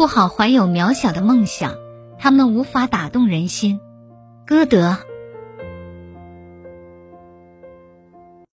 不好怀有渺小的梦想他们无法打动人心。歌德